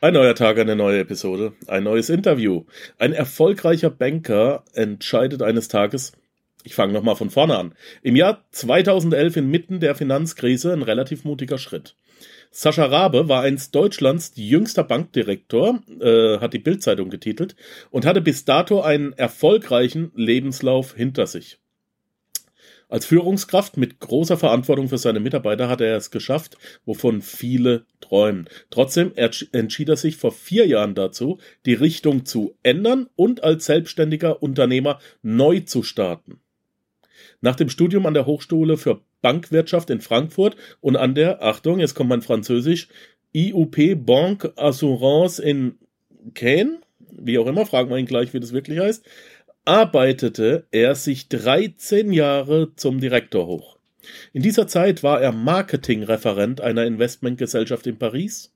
Ein neuer Tag, eine neue Episode, ein neues Interview. Ein erfolgreicher Banker entscheidet eines Tages, ich fange nochmal von vorne an, im Jahr 2011 inmitten der Finanzkrise ein relativ mutiger Schritt. Sascha Rabe war einst Deutschlands jüngster Bankdirektor, äh, hat die Bildzeitung getitelt, und hatte bis dato einen erfolgreichen Lebenslauf hinter sich. Als Führungskraft mit großer Verantwortung für seine Mitarbeiter hat er es geschafft, wovon viele träumen. Trotzdem entschied er sich vor vier Jahren dazu, die Richtung zu ändern und als selbstständiger Unternehmer neu zu starten. Nach dem Studium an der Hochschule für Bankwirtschaft in Frankfurt und an der, Achtung, jetzt kommt mein Französisch, IUP Banque Assurance in Caen, wie auch immer, fragen wir ihn gleich, wie das wirklich heißt, arbeitete er sich 13 Jahre zum Direktor hoch. In dieser Zeit war er Marketingreferent einer Investmentgesellschaft in Paris,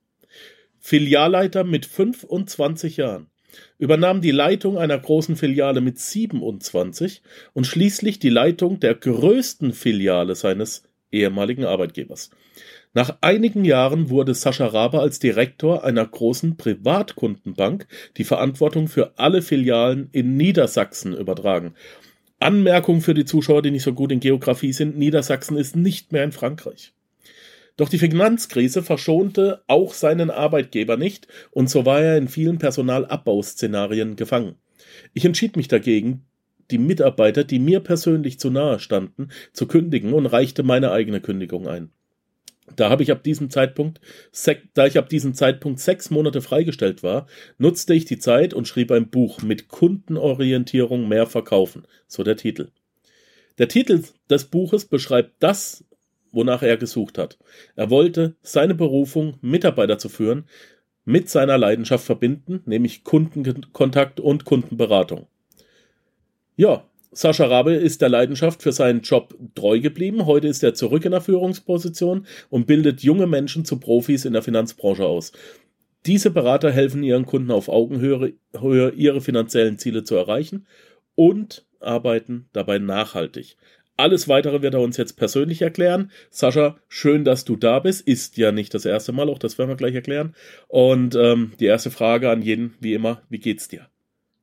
Filialleiter mit 25 Jahren, übernahm die Leitung einer großen Filiale mit 27 und schließlich die Leitung der größten Filiale seines ehemaligen Arbeitgebers. Nach einigen Jahren wurde Sascha Rabe als Direktor einer großen Privatkundenbank die Verantwortung für alle Filialen in Niedersachsen übertragen. Anmerkung für die Zuschauer, die nicht so gut in Geografie sind, Niedersachsen ist nicht mehr in Frankreich. Doch die Finanzkrise verschonte auch seinen Arbeitgeber nicht, und so war er in vielen Personalabbauszenarien gefangen. Ich entschied mich dagegen, die Mitarbeiter, die mir persönlich zu nahe standen, zu kündigen und reichte meine eigene Kündigung ein. Da habe ich ab diesem Zeitpunkt, da ich ab diesem Zeitpunkt sechs Monate freigestellt war, nutzte ich die Zeit und schrieb ein Buch mit Kundenorientierung mehr verkaufen, so der Titel. Der Titel des Buches beschreibt das, wonach er gesucht hat. Er wollte seine Berufung, Mitarbeiter zu führen, mit seiner Leidenschaft verbinden, nämlich Kundenkontakt und Kundenberatung. Ja, Sascha Rabe ist der Leidenschaft für seinen Job treu geblieben. Heute ist er zurück in der Führungsposition und bildet junge Menschen zu Profis in der Finanzbranche aus. Diese Berater helfen ihren Kunden auf Augenhöhe ihre finanziellen Ziele zu erreichen und arbeiten dabei nachhaltig. Alles weitere wird er uns jetzt persönlich erklären. Sascha, schön, dass du da bist. Ist ja nicht das erste Mal, auch das werden wir gleich erklären. Und ähm, die erste Frage an jeden, wie immer, wie geht's dir?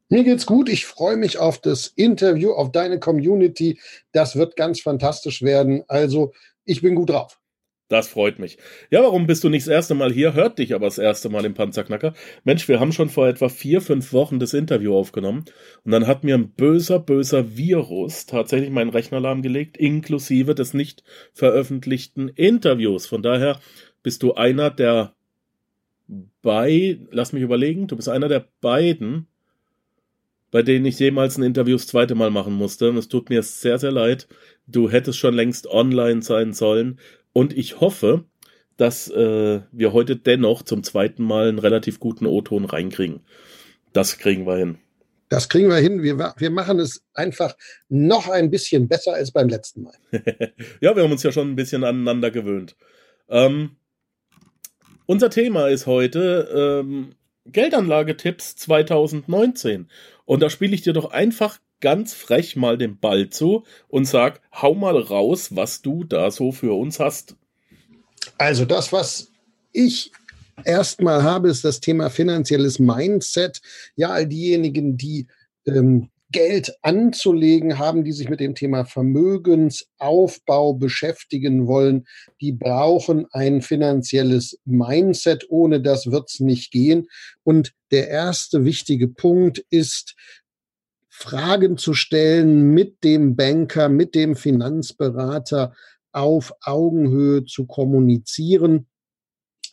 Mir geht's gut. Ich freue mich auf das Interview, auf deine Community. Das wird ganz fantastisch werden. Also, ich bin gut drauf. Das freut mich. Ja, warum bist du nicht das erste Mal hier? Hört dich aber das erste Mal im Panzerknacker. Mensch, wir haben schon vor etwa vier, fünf Wochen das Interview aufgenommen und dann hat mir ein böser, böser Virus tatsächlich meinen Rechner lahmgelegt, inklusive des nicht veröffentlichten Interviews. Von daher bist du einer der bei, lass mich überlegen, du bist einer der beiden, bei denen ich jemals ein Interview das zweite Mal machen musste. Und es tut mir sehr, sehr leid. Du hättest schon längst online sein sollen. Und ich hoffe, dass äh, wir heute dennoch zum zweiten Mal einen relativ guten O-Ton reinkriegen. Das kriegen wir hin. Das kriegen wir hin. Wir, wir machen es einfach noch ein bisschen besser als beim letzten Mal. ja, wir haben uns ja schon ein bisschen aneinander gewöhnt. Ähm, unser Thema ist heute ähm, Geldanlagetipps 2019. Und da spiele ich dir doch einfach ganz frech mal den Ball zu und sag, hau mal raus, was du da so für uns hast. Also das, was ich erstmal habe, ist das Thema finanzielles Mindset. Ja, all diejenigen, die ähm, Geld anzulegen haben, die sich mit dem Thema Vermögensaufbau beschäftigen wollen, die brauchen ein finanzielles Mindset. Ohne das wird es nicht gehen. Und der erste wichtige Punkt ist, Fragen zu stellen mit dem Banker, mit dem Finanzberater auf Augenhöhe zu kommunizieren.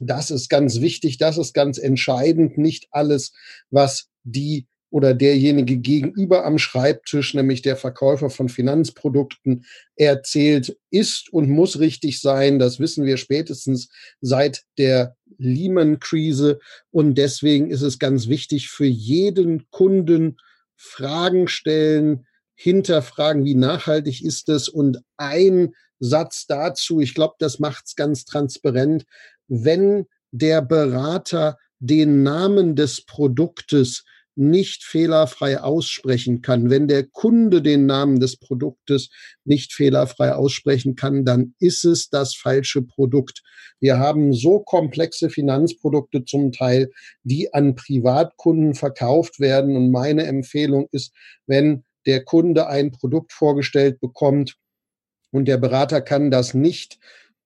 Das ist ganz wichtig, das ist ganz entscheidend. Nicht alles, was die oder derjenige gegenüber am Schreibtisch, nämlich der Verkäufer von Finanzprodukten, erzählt, ist und muss richtig sein. Das wissen wir spätestens seit der Lehman-Krise. Und deswegen ist es ganz wichtig für jeden Kunden, Fragen stellen, hinterfragen, wie nachhaltig ist es und ein Satz dazu, ich glaube, das macht es ganz transparent, wenn der Berater den Namen des Produktes nicht fehlerfrei aussprechen kann, wenn der Kunde den Namen des Produktes nicht fehlerfrei aussprechen kann, dann ist es das falsche Produkt. Wir haben so komplexe Finanzprodukte zum Teil, die an Privatkunden verkauft werden. Und meine Empfehlung ist, wenn der Kunde ein Produkt vorgestellt bekommt und der Berater kann das nicht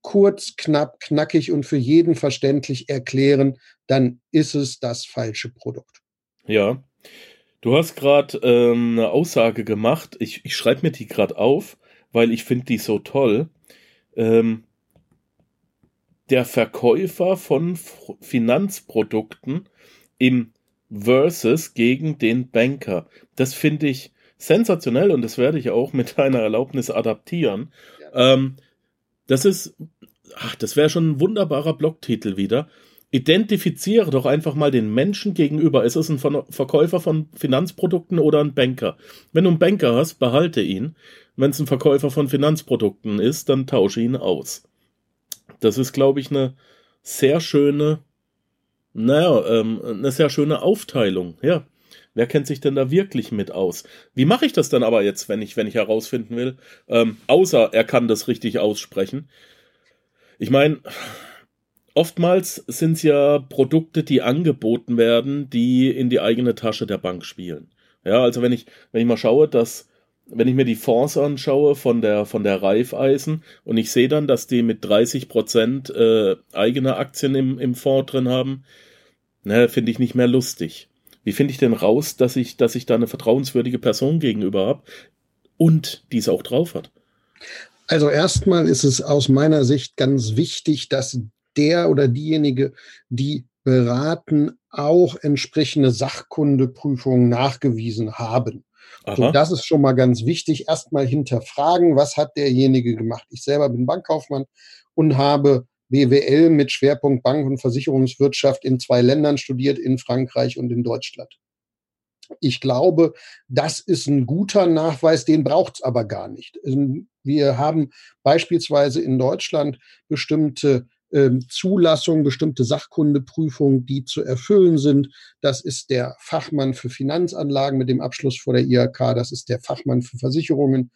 kurz, knapp, knackig und für jeden verständlich erklären, dann ist es das falsche Produkt. Ja. Du hast gerade ähm, eine Aussage gemacht. Ich, ich schreibe mir die gerade auf, weil ich finde die so toll. Ähm, der Verkäufer von F Finanzprodukten im Versus gegen den Banker. Das finde ich sensationell und das werde ich auch mit deiner Erlaubnis adaptieren. Ja. Ähm, das ist, ach, das wäre schon ein wunderbarer Blogtitel wieder. Identifiziere doch einfach mal den Menschen gegenüber. Ist es ein Verkäufer von Finanzprodukten oder ein Banker? Wenn du einen Banker hast, behalte ihn. Wenn es ein Verkäufer von Finanzprodukten ist, dann tausche ihn aus. Das ist, glaube ich, eine sehr schöne, naja, ähm, eine sehr schöne Aufteilung. Ja. Wer kennt sich denn da wirklich mit aus? Wie mache ich das dann aber jetzt, wenn ich, wenn ich herausfinden will? Ähm, außer er kann das richtig aussprechen. Ich meine, oftmals sind es ja Produkte, die angeboten werden, die in die eigene Tasche der Bank spielen. Ja, also wenn ich, wenn ich mal schaue, dass, wenn ich mir die Fonds anschaue von der, von der Raiffeisen und ich sehe dann, dass die mit 30 Prozent äh, eigene Aktien im, im Fonds drin haben, ne, finde ich nicht mehr lustig. Wie finde ich denn raus, dass ich, dass ich da eine vertrauenswürdige Person gegenüber habe und die es auch drauf hat? Also erstmal ist es aus meiner Sicht ganz wichtig, dass der oder diejenige, die beraten, auch entsprechende Sachkundeprüfungen nachgewiesen haben. So, das ist schon mal ganz wichtig. Erstmal hinterfragen, was hat derjenige gemacht. Ich selber bin Bankkaufmann und habe BWL mit Schwerpunkt Bank- und Versicherungswirtschaft in zwei Ländern studiert, in Frankreich und in Deutschland. Ich glaube, das ist ein guter Nachweis, den braucht es aber gar nicht. Wir haben beispielsweise in Deutschland bestimmte ähm, Zulassungen, bestimmte Sachkundeprüfungen, die zu erfüllen sind. Das ist der Fachmann für Finanzanlagen mit dem Abschluss vor der IHK, das ist der Fachmann für Versicherungen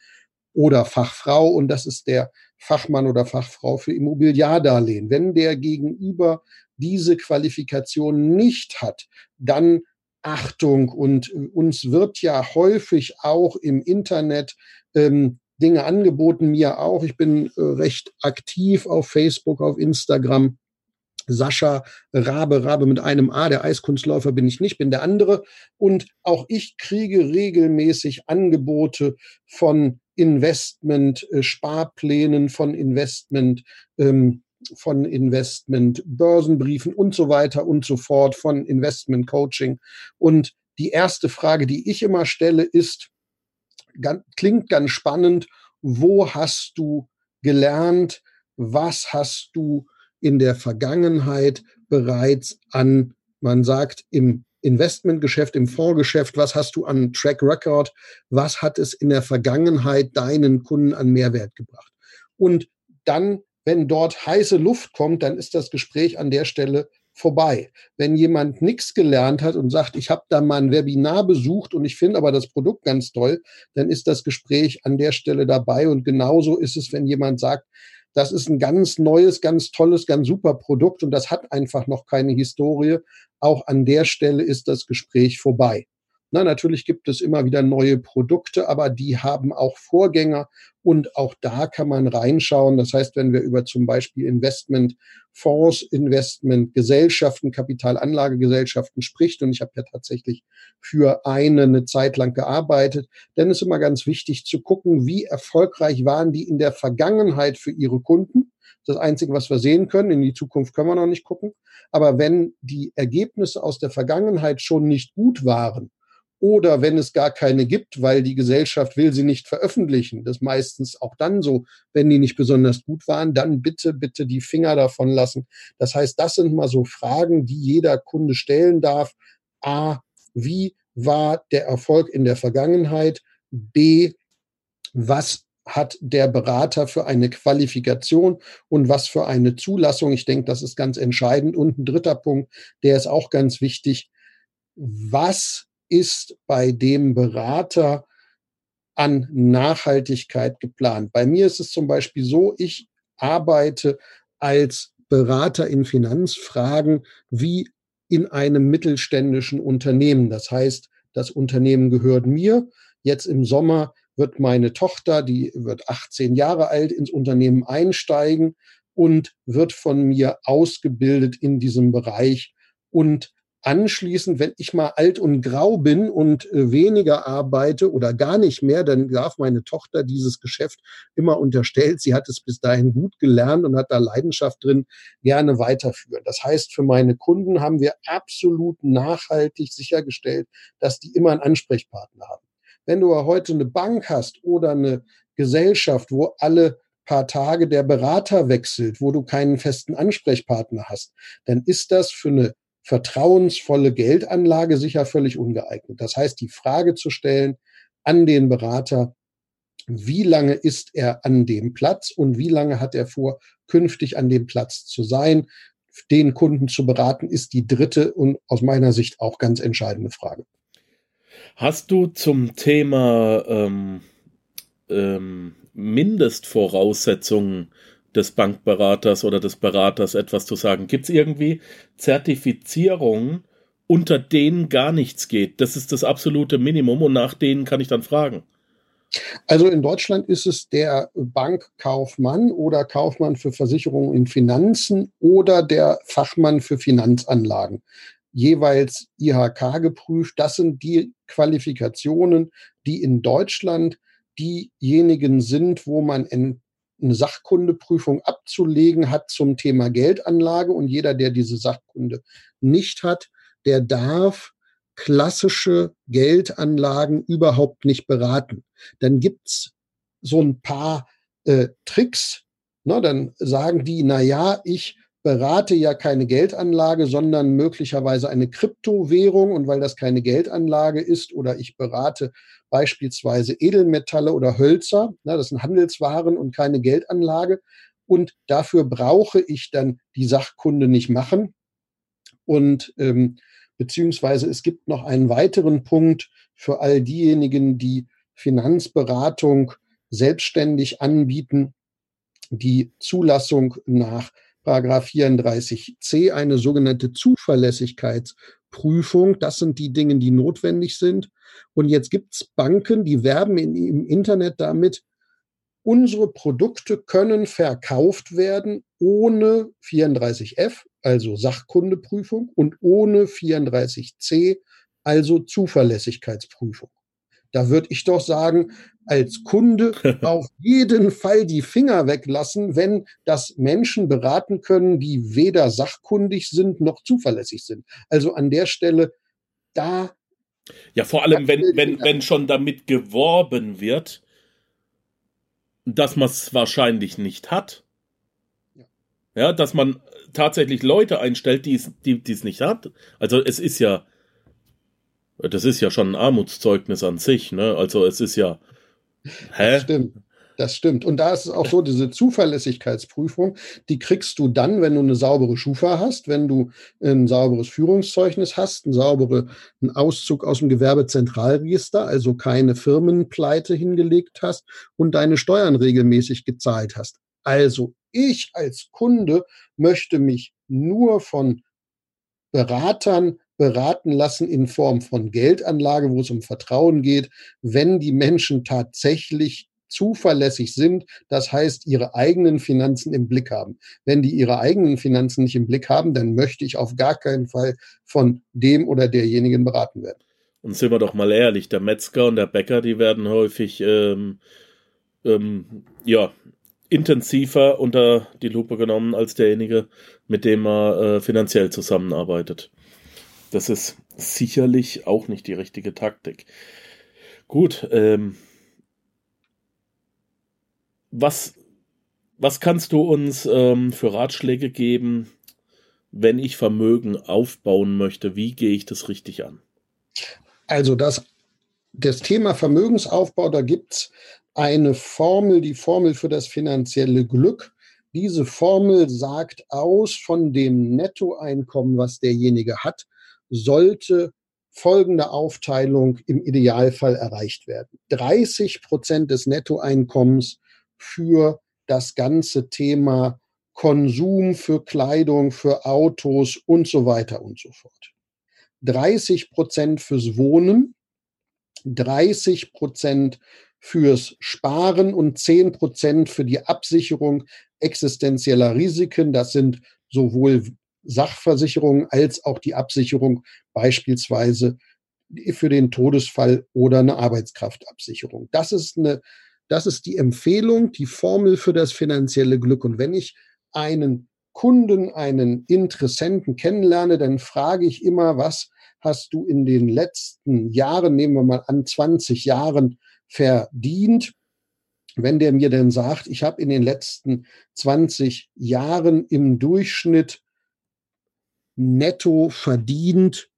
oder Fachfrau und das ist der Fachmann oder Fachfrau für Immobiliardarlehen. Wenn der Gegenüber diese Qualifikation nicht hat, dann Achtung und uns wird ja häufig auch im Internet ähm, Dinge angeboten, mir auch. Ich bin äh, recht aktiv auf Facebook, auf Instagram. Sascha Rabe, Rabe mit einem A, der Eiskunstläufer bin ich nicht, bin der andere. Und auch ich kriege regelmäßig Angebote von Investment, äh, Sparplänen, von Investment, ähm, von Investment, Börsenbriefen und so weiter und so fort, von Investment Coaching. Und die erste Frage, die ich immer stelle, ist, ganz, klingt ganz spannend, wo hast du gelernt, was hast du in der Vergangenheit bereits an, man sagt, im Investmentgeschäft, im Fondsgeschäft, was hast du an Track Record, was hat es in der Vergangenheit deinen Kunden an Mehrwert gebracht. Und dann, wenn dort heiße Luft kommt, dann ist das Gespräch an der Stelle vorbei. Wenn jemand nichts gelernt hat und sagt, ich habe da mal ein Webinar besucht und ich finde aber das Produkt ganz toll, dann ist das Gespräch an der Stelle dabei. Und genauso ist es, wenn jemand sagt, das ist ein ganz neues, ganz tolles, ganz super Produkt und das hat einfach noch keine Historie. Auch an der Stelle ist das Gespräch vorbei. Na, natürlich gibt es immer wieder neue Produkte, aber die haben auch Vorgänger und auch da kann man reinschauen. Das heißt, wenn wir über zum Beispiel Investmentfonds, Investmentgesellschaften, Kapitalanlagegesellschaften spricht, und ich habe ja tatsächlich für eine eine Zeit lang gearbeitet, dann ist immer ganz wichtig zu gucken, wie erfolgreich waren die in der Vergangenheit für ihre Kunden. Das Einzige, was wir sehen können, in die Zukunft können wir noch nicht gucken. Aber wenn die Ergebnisse aus der Vergangenheit schon nicht gut waren, oder wenn es gar keine gibt, weil die Gesellschaft will sie nicht veröffentlichen, das meistens auch dann so, wenn die nicht besonders gut waren, dann bitte, bitte die Finger davon lassen. Das heißt, das sind mal so Fragen, die jeder Kunde stellen darf. A, wie war der Erfolg in der Vergangenheit? B, was hat der Berater für eine Qualifikation und was für eine Zulassung? Ich denke, das ist ganz entscheidend. Und ein dritter Punkt, der ist auch ganz wichtig. Was ist bei dem Berater an Nachhaltigkeit geplant? Bei mir ist es zum Beispiel so, ich arbeite als Berater in Finanzfragen wie in einem mittelständischen Unternehmen. Das heißt, das Unternehmen gehört mir. Jetzt im Sommer wird meine Tochter, die wird 18 Jahre alt, ins Unternehmen einsteigen und wird von mir ausgebildet in diesem Bereich. Und anschließend, wenn ich mal alt und grau bin und äh, weniger arbeite oder gar nicht mehr, dann darf meine Tochter dieses Geschäft immer unterstellt. Sie hat es bis dahin gut gelernt und hat da Leidenschaft drin, gerne weiterführen. Das heißt, für meine Kunden haben wir absolut nachhaltig sichergestellt, dass die immer einen Ansprechpartner haben. Wenn du heute eine Bank hast oder eine Gesellschaft, wo alle paar Tage der Berater wechselt, wo du keinen festen Ansprechpartner hast, dann ist das für eine vertrauensvolle Geldanlage sicher völlig ungeeignet. Das heißt, die Frage zu stellen an den Berater, wie lange ist er an dem Platz und wie lange hat er vor, künftig an dem Platz zu sein, den Kunden zu beraten, ist die dritte und aus meiner Sicht auch ganz entscheidende Frage. Hast du zum Thema ähm, ähm, Mindestvoraussetzungen des Bankberaters oder des Beraters etwas zu sagen? Gibt es irgendwie Zertifizierungen, unter denen gar nichts geht? Das ist das absolute Minimum und nach denen kann ich dann fragen. Also in Deutschland ist es der Bankkaufmann oder Kaufmann für Versicherungen in Finanzen oder der Fachmann für Finanzanlagen. Jeweils IHK geprüft. Das sind die Qualifikationen, die in Deutschland diejenigen sind, wo man eine Sachkundeprüfung abzulegen hat zum Thema Geldanlage und jeder, der diese Sachkunde nicht hat, der darf klassische Geldanlagen überhaupt nicht beraten. Dann gibt's so ein paar äh, Tricks. Ne? Dann sagen die, na ja, ich berate ja keine Geldanlage, sondern möglicherweise eine Kryptowährung. Und weil das keine Geldanlage ist oder ich berate beispielsweise Edelmetalle oder Hölzer, na, das sind Handelswaren und keine Geldanlage. Und dafür brauche ich dann die Sachkunde nicht machen. Und ähm, beziehungsweise es gibt noch einen weiteren Punkt für all diejenigen, die Finanzberatung selbstständig anbieten, die Zulassung nach Paragraph 34c eine sogenannte Zuverlässigkeitsprüfung. Das sind die Dinge, die notwendig sind. Und jetzt gibt es Banken, die werben in, im Internet damit, unsere Produkte können verkauft werden ohne 34f, also Sachkundeprüfung, und ohne 34c, also Zuverlässigkeitsprüfung. Da würde ich doch sagen, als Kunde auf jeden Fall die Finger weglassen, wenn das Menschen beraten können, die weder sachkundig sind noch zuverlässig sind. Also an der Stelle, da. Ja, vor allem, wenn, wenn, wenn schon damit geworben wird, dass man es wahrscheinlich nicht hat. Ja. ja, dass man tatsächlich Leute einstellt, die es die, es nicht hat. Also es ist ja, das ist ja schon ein Armutszeugnis an sich, ne? Also es ist ja. Hä? Das stimmt. Das stimmt. Und da ist es auch so, diese Zuverlässigkeitsprüfung, die kriegst du dann, wenn du eine saubere Schufa hast, wenn du ein sauberes Führungszeugnis hast, einen sauberen Auszug aus dem Gewerbezentralregister, also keine Firmenpleite hingelegt hast und deine Steuern regelmäßig gezahlt hast. Also ich als Kunde möchte mich nur von Beratern beraten lassen in Form von Geldanlage, wo es um Vertrauen geht, wenn die Menschen tatsächlich zuverlässig sind, das heißt, ihre eigenen Finanzen im Blick haben. Wenn die ihre eigenen Finanzen nicht im Blick haben, dann möchte ich auf gar keinen Fall von dem oder derjenigen beraten werden. Und sind wir doch mal ehrlich, der Metzger und der Bäcker, die werden häufig ähm, ähm, ja, intensiver unter die Lupe genommen als derjenige, mit dem man äh, finanziell zusammenarbeitet. Das ist sicherlich auch nicht die richtige Taktik. Gut, ähm, was, was kannst du uns ähm, für Ratschläge geben, wenn ich Vermögen aufbauen möchte? Wie gehe ich das richtig an? Also das, das Thema Vermögensaufbau, da gibt es eine Formel, die Formel für das finanzielle Glück. Diese Formel sagt aus von dem Nettoeinkommen, was derjenige hat, sollte folgende Aufteilung im Idealfall erreicht werden. 30 Prozent des Nettoeinkommens für das ganze Thema Konsum, für Kleidung, für Autos und so weiter und so fort. 30 Prozent fürs Wohnen, 30 Prozent fürs Sparen und 10 Prozent für die Absicherung existenzieller Risiken. Das sind sowohl Sachversicherung als auch die Absicherung beispielsweise für den Todesfall oder eine Arbeitskraftabsicherung. Das ist eine, das ist die Empfehlung, die Formel für das finanzielle Glück. Und wenn ich einen Kunden, einen Interessenten kennenlerne, dann frage ich immer, was hast du in den letzten Jahren, nehmen wir mal an, 20 Jahren verdient? Wenn der mir dann sagt, ich habe in den letzten 20 Jahren im Durchschnitt netto verdient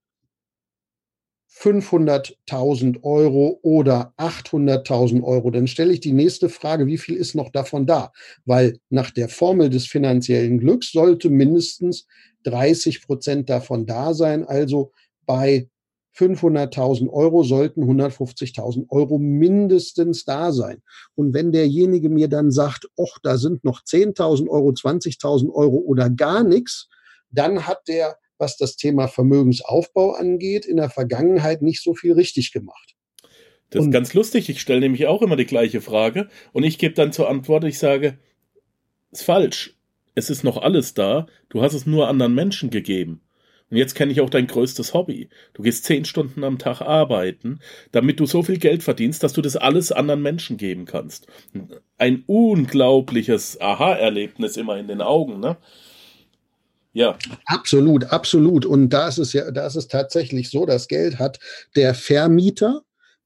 500.000 Euro oder 800.000 Euro, dann stelle ich die nächste Frage, wie viel ist noch davon da? Weil nach der Formel des finanziellen Glücks sollte mindestens 30 Prozent davon da sein. Also bei 500.000 Euro sollten 150.000 Euro mindestens da sein. Und wenn derjenige mir dann sagt, ach, da sind noch 10.000 Euro, 20.000 Euro oder gar nichts, dann hat der, was das Thema Vermögensaufbau angeht, in der Vergangenheit nicht so viel richtig gemacht. Das und ist ganz lustig. Ich stelle nämlich auch immer die gleiche Frage und ich gebe dann zur Antwort, ich sage, ist falsch. Es ist noch alles da. Du hast es nur anderen Menschen gegeben. Und jetzt kenne ich auch dein größtes Hobby. Du gehst zehn Stunden am Tag arbeiten, damit du so viel Geld verdienst, dass du das alles anderen Menschen geben kannst. Ein unglaubliches Aha-Erlebnis immer in den Augen, ne? Ja. Absolut, absolut. Und da ist es ja, da ist es tatsächlich so, das Geld hat der Vermieter.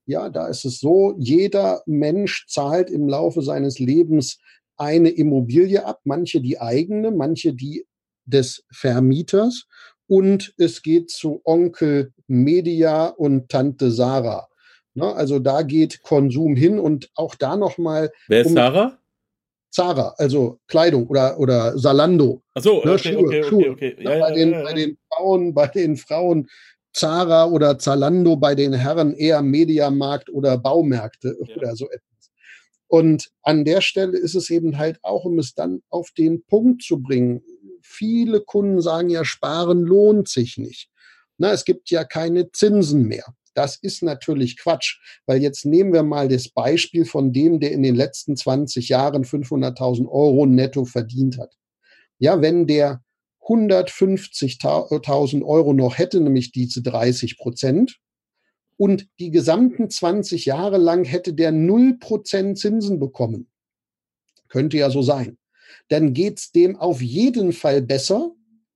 Ja, da ist es so, jeder Mensch zahlt im Laufe seines Lebens eine Immobilie ab, manche die eigene, manche die des Vermieters. Und es geht zu Onkel Media und Tante Sarah. Ne, also da geht Konsum hin und auch da nochmal. Wer ist um, Sarah? Zara, also Kleidung oder, oder Salando. Ach so, ne, okay, Schuhe, okay, Schuhe. okay, okay. Ja, bei, ja, den, ja, bei den Frauen, bei den Frauen Zara oder Zalando, bei den Herren eher Mediamarkt oder Baumärkte oder so etwas. Und an der Stelle ist es eben halt auch, um es dann auf den Punkt zu bringen. Viele Kunden sagen ja, sparen lohnt sich nicht. Na, es gibt ja keine Zinsen mehr. Das ist natürlich Quatsch, weil jetzt nehmen wir mal das Beispiel von dem, der in den letzten 20 Jahren 500.000 Euro netto verdient hat. Ja, wenn der 150.000 Euro noch hätte, nämlich diese 30 Prozent, und die gesamten 20 Jahre lang hätte der 0 Prozent Zinsen bekommen. Könnte ja so sein. Dann geht's dem auf jeden Fall besser,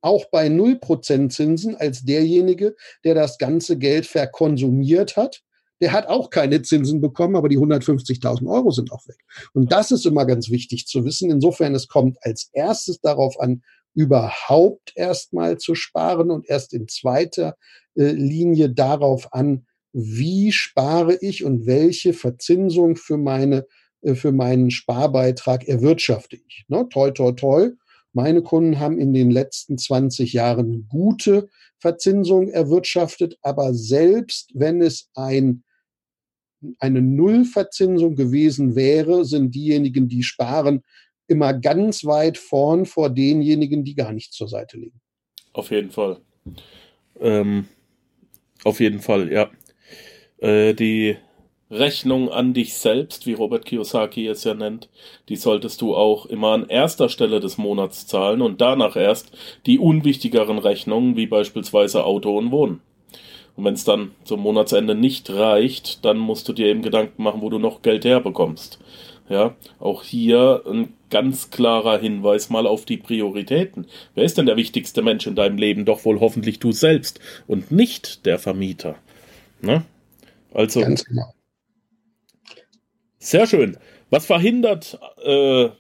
auch bei 0% Zinsen als derjenige, der das ganze Geld verkonsumiert hat. Der hat auch keine Zinsen bekommen, aber die 150.000 Euro sind auch weg. Und das ist immer ganz wichtig zu wissen. Insofern, es kommt als erstes darauf an, überhaupt erstmal zu sparen und erst in zweiter äh, Linie darauf an, wie spare ich und welche Verzinsung für meine äh, für meinen Sparbeitrag erwirtschafte ich. Ne? Toi, toi, toi. Meine Kunden haben in den letzten 20 Jahren gute Verzinsung erwirtschaftet, aber selbst wenn es ein, eine Nullverzinsung gewesen wäre, sind diejenigen, die sparen, immer ganz weit vorn vor denjenigen, die gar nichts zur Seite legen. Auf jeden Fall. Ähm, auf jeden Fall, ja. Äh, die Rechnung an dich selbst, wie Robert Kiyosaki es ja nennt, die solltest du auch immer an erster Stelle des Monats zahlen und danach erst die unwichtigeren Rechnungen, wie beispielsweise Auto und Wohnen. Und wenn es dann zum Monatsende nicht reicht, dann musst du dir eben Gedanken machen, wo du noch Geld herbekommst. Ja, auch hier ein ganz klarer Hinweis mal auf die Prioritäten. Wer ist denn der wichtigste Mensch in deinem Leben? Doch wohl hoffentlich du selbst und nicht der Vermieter. Ne? Also, ganz genau. Sehr schön. Was verhindert, äh,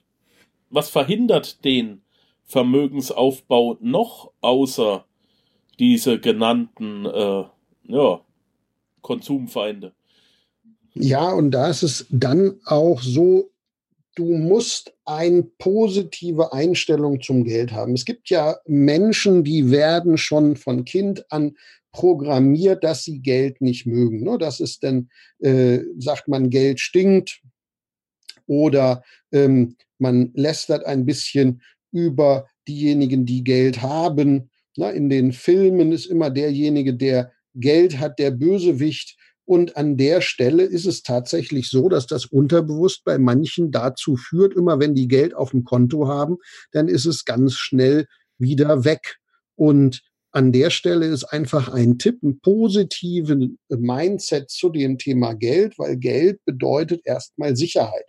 was verhindert den Vermögensaufbau noch außer diese genannten äh, ja, Konsumfeinde? Ja, und da ist es dann auch so, du musst eine positive Einstellung zum Geld haben. Es gibt ja Menschen, die werden schon von Kind an programmiert, dass sie Geld nicht mögen. Ne? Das ist dann, äh, sagt man, Geld stinkt oder ähm, man lästert ein bisschen über diejenigen, die Geld haben. Na, in den Filmen ist immer derjenige, der Geld hat, der Bösewicht. Und an der Stelle ist es tatsächlich so, dass das unterbewusst bei manchen dazu führt, immer wenn die Geld auf dem Konto haben, dann ist es ganz schnell wieder weg. Und an der Stelle ist einfach ein Tipp, ein positiven Mindset zu dem Thema Geld, weil Geld bedeutet erstmal Sicherheit.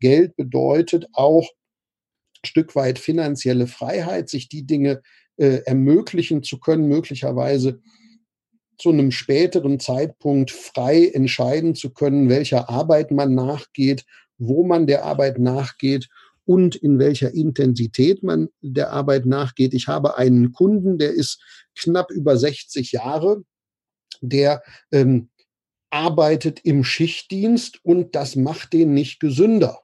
Geld bedeutet auch ein Stück weit finanzielle Freiheit, sich die Dinge äh, ermöglichen zu können, möglicherweise zu einem späteren Zeitpunkt frei entscheiden zu können, welcher Arbeit man nachgeht, wo man der Arbeit nachgeht und in welcher Intensität man der Arbeit nachgeht. Ich habe einen Kunden, der ist knapp über 60 Jahre, der ähm, arbeitet im Schichtdienst und das macht den nicht gesünder.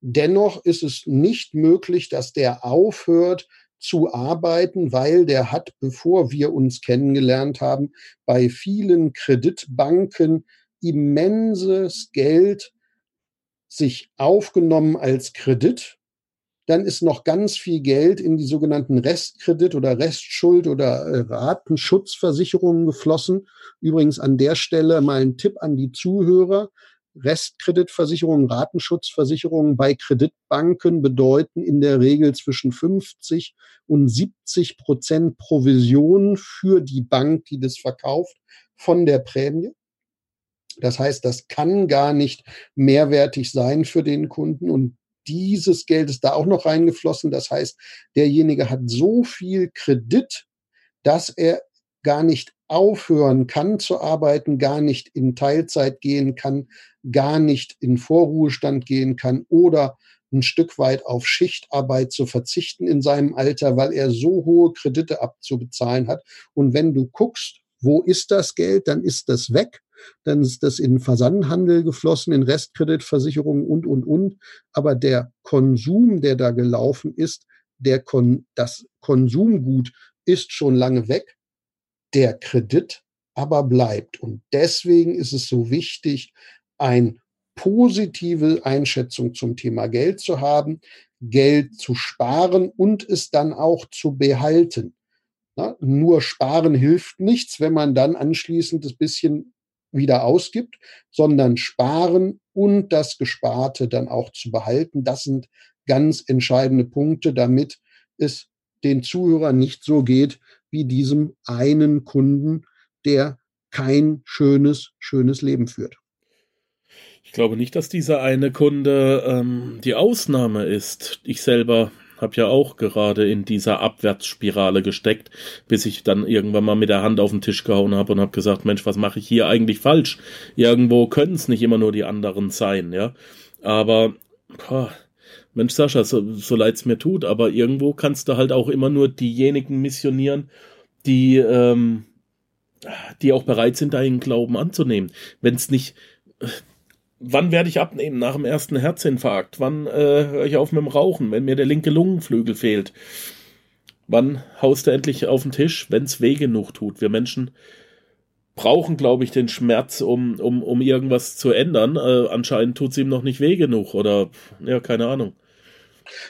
Dennoch ist es nicht möglich, dass der aufhört, zu arbeiten, weil der hat, bevor wir uns kennengelernt haben, bei vielen Kreditbanken immenses Geld sich aufgenommen als Kredit. Dann ist noch ganz viel Geld in die sogenannten Restkredit oder Restschuld oder äh, Ratenschutzversicherungen geflossen. Übrigens an der Stelle mal ein Tipp an die Zuhörer. Restkreditversicherungen, Ratenschutzversicherungen bei Kreditbanken bedeuten in der Regel zwischen 50 und 70 Prozent Provision für die Bank, die das verkauft, von der Prämie. Das heißt, das kann gar nicht mehrwertig sein für den Kunden und dieses Geld ist da auch noch reingeflossen. Das heißt, derjenige hat so viel Kredit, dass er gar nicht aufhören kann zu arbeiten, gar nicht in Teilzeit gehen kann, gar nicht in Vorruhestand gehen kann oder ein Stück weit auf Schichtarbeit zu verzichten in seinem Alter, weil er so hohe Kredite abzubezahlen hat. Und wenn du guckst, wo ist das Geld, dann ist das weg. Dann ist das in Versandhandel geflossen, in Restkreditversicherungen und, und, und. Aber der Konsum, der da gelaufen ist, der Kon das Konsumgut ist schon lange weg der Kredit aber bleibt. Und deswegen ist es so wichtig, eine positive Einschätzung zum Thema Geld zu haben, Geld zu sparen und es dann auch zu behalten. Na, nur sparen hilft nichts, wenn man dann anschließend das bisschen wieder ausgibt, sondern sparen und das Gesparte dann auch zu behalten. Das sind ganz entscheidende Punkte, damit es den Zuhörern nicht so geht, wie diesem einen Kunden, der kein schönes, schönes Leben führt. Ich glaube nicht, dass dieser eine Kunde ähm, die Ausnahme ist. Ich selber habe ja auch gerade in dieser Abwärtsspirale gesteckt, bis ich dann irgendwann mal mit der Hand auf den Tisch gehauen habe und habe gesagt, Mensch, was mache ich hier eigentlich falsch? Irgendwo können es nicht immer nur die anderen sein, ja. Aber boah, Mensch, Sascha, so, so leid es mir tut, aber irgendwo kannst du halt auch immer nur diejenigen missionieren, die, ähm, die auch bereit sind, deinen Glauben anzunehmen. Wenn es nicht, wann werde ich abnehmen? Nach dem ersten Herzinfarkt? Wann äh, höre ich auf mit dem Rauchen, wenn mir der linke Lungenflügel fehlt? Wann haust du endlich auf den Tisch, wenn es weh genug tut? Wir Menschen brauchen, glaube ich, den Schmerz, um, um, um irgendwas zu ändern. Äh, anscheinend tut es ihm noch nicht weh genug oder ja, keine Ahnung.